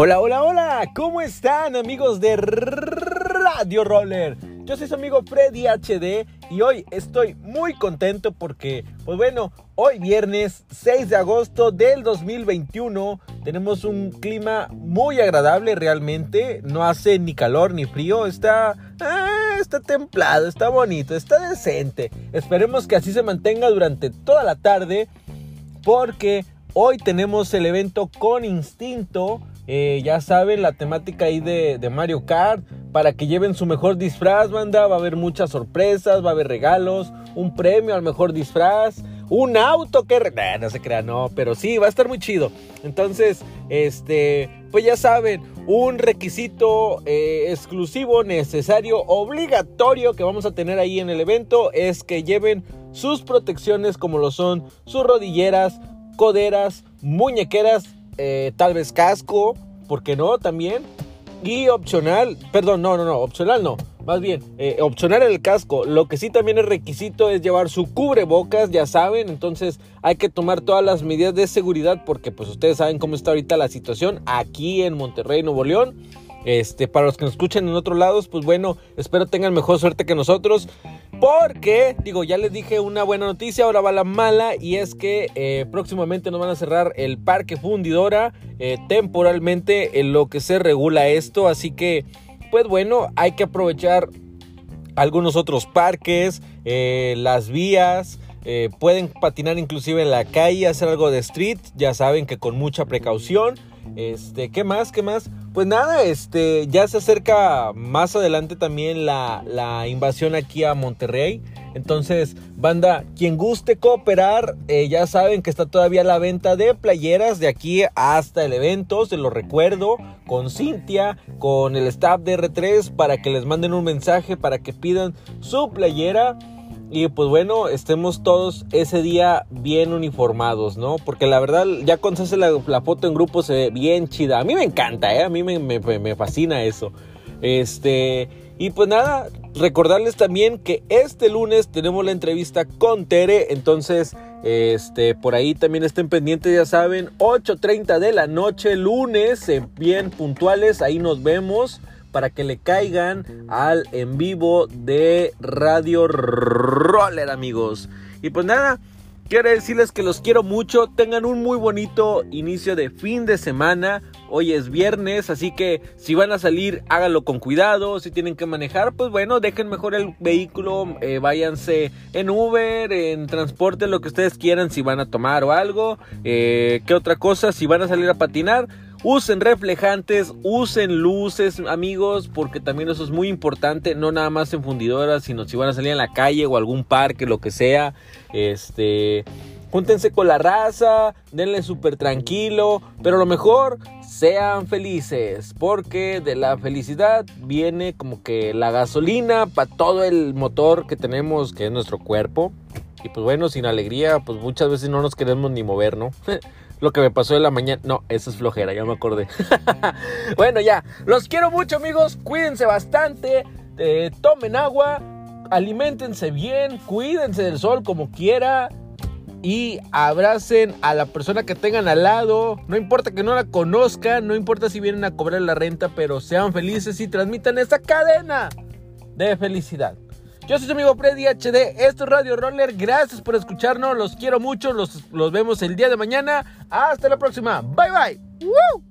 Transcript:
Hola, hola, hola, ¿cómo están amigos de Radio Roller? Yo soy su amigo Freddy HD y hoy estoy muy contento porque, pues bueno, hoy viernes 6 de agosto del 2021 tenemos un clima muy agradable realmente, no hace ni calor ni frío, está, ah, está templado, está bonito, está decente. Esperemos que así se mantenga durante toda la tarde porque hoy tenemos el evento con instinto eh, ya saben, la temática ahí de, Mario Kart. Para que lleven su mejor disfraz, banda. Va a haber muchas sorpresas, va a haber regalos, un premio al mejor disfraz, un auto que... no se crea, no, pero sí, va a estar muy chido. Entonces, este, pues ya saben, un requisito eh, exclusivo, necesario, obligatorio que vamos a tener ahí en el evento es que lleven sus protecciones como lo son sus rodilleras, coderas, muñequeras eh, tal vez casco, ¿por qué no? También. Y opcional, perdón, no, no, no, opcional no. Más bien, eh, opcional el casco. Lo que sí también es requisito es llevar su cubrebocas, ya saben. Entonces hay que tomar todas las medidas de seguridad porque pues ustedes saben cómo está ahorita la situación aquí en Monterrey, Nuevo León. Este, para los que nos escuchen en otros lados, pues bueno, espero tengan mejor suerte que nosotros. Porque, digo, ya les dije una buena noticia, ahora va la mala y es que eh, próximamente nos van a cerrar el parque fundidora eh, temporalmente en lo que se regula esto. Así que, pues bueno, hay que aprovechar algunos otros parques, eh, las vías. Pueden patinar inclusive en la calle, hacer algo de street, ya saben que con mucha precaución. Este, ¿qué más? ¿Qué más? Pues nada, este, ya se acerca más adelante también la, invasión aquí a Monterrey. Entonces, banda, quien guste cooperar, eh, ya saben que está todavía la venta de playeras de aquí hasta el evento, se lo recuerdo, con Cintia, con el staff de R3, para que les manden un mensaje, para que pidan su playera. Y pues bueno, estemos todos ese día bien uniformados, ¿no? Porque la verdad, ya cuando se hace la, foto en grupo se ve bien chida. A mí me encanta, ¿eh? A mí me, me, fascina eso. Este, y pues nada, recordarles también que este lunes tenemos la entrevista con Tere. Entonces, este, por ahí también estén pendientes, ya saben, 8.30 de la noche, lunes, bien puntuales, ahí nos vemos para que le caigan al en vivo de Radio Roller, amigos. Y pues nada, quiero decirles que los quiero mucho. Tengan un muy bonito inicio de fin de semana. Hoy es viernes, así que si van a salir, háganlo con cuidado. Si tienen que manejar, pues bueno, dejen mejor el vehículo. Eh, váyanse en Uber, en transporte, lo que ustedes quieran, si van a tomar o algo. Eh, ¿Qué otra cosa? Si van a salir a patinar Usen reflejantes, usen luces, amigos, porque también eso es muy importante, no nada más en fundidoras, sino si van a salir en la calle o algún parque, lo que sea. Este, júntense con la raza, denle súper tranquilo, pero lo mejor, sean felices, porque de la felicidad viene como que la gasolina para todo el motor que tenemos, que es nuestro cuerpo. Y pues bueno, sin alegría, pues muchas veces no nos queremos ni mover, ¿no? lo que me pasó en la mañana. No, eso es flojera, ya me acordé. bueno, ya. Los quiero mucho, amigos. Cuídense bastante. Eh, tomen agua. Aliméntense bien. Cuídense del sol como quiera. Y abracen a la persona que tengan al lado. No importa que no la conozcan. No importa si vienen a cobrar la renta. Pero sean felices y transmitan esta cadena de felicidad. Yo soy su amigo Freddy HD, esto es Radio Roller, gracias por escucharnos, los quiero mucho, los, los vemos el día de mañana, hasta la próxima, bye bye.